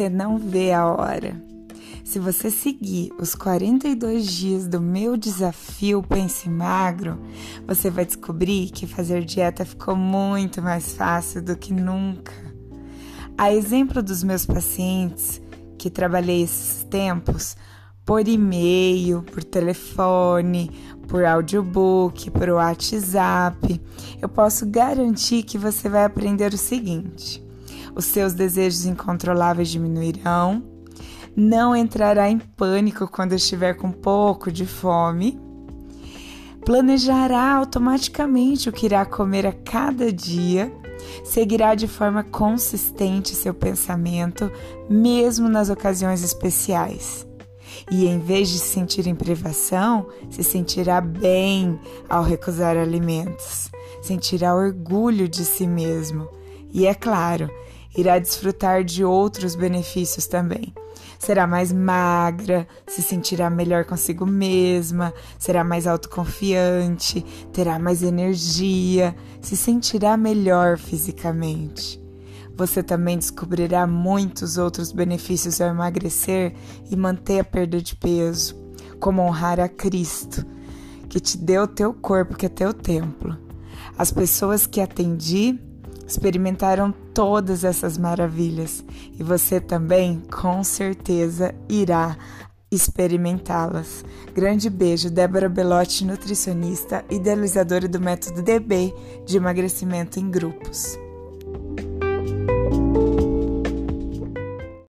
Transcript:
você não vê a hora. Se você seguir os 42 dias do meu desafio Pense Magro, você vai descobrir que fazer dieta ficou muito mais fácil do que nunca. A exemplo dos meus pacientes, que trabalhei esses tempos, por e-mail, por telefone, por audiobook, por WhatsApp, eu posso garantir que você vai aprender o seguinte: os seus desejos incontroláveis diminuirão, não entrará em pânico quando estiver com pouco de fome, planejará automaticamente o que irá comer a cada dia, seguirá de forma consistente seu pensamento, mesmo nas ocasiões especiais. E em vez de se sentir em privação, se sentirá bem ao recusar alimentos, sentirá orgulho de si mesmo. E, é claro, irá desfrutar de outros benefícios também. Será mais magra, se sentirá melhor consigo mesma, será mais autoconfiante, terá mais energia, se sentirá melhor fisicamente. Você também descobrirá muitos outros benefícios ao emagrecer e manter a perda de peso, como honrar a Cristo, que te deu o teu corpo, que é teu templo. As pessoas que atendi experimentaram todas essas maravilhas e você também, com certeza, irá experimentá-las. Grande beijo, Débora Belotti, nutricionista, idealizadora do método DB de emagrecimento em grupos.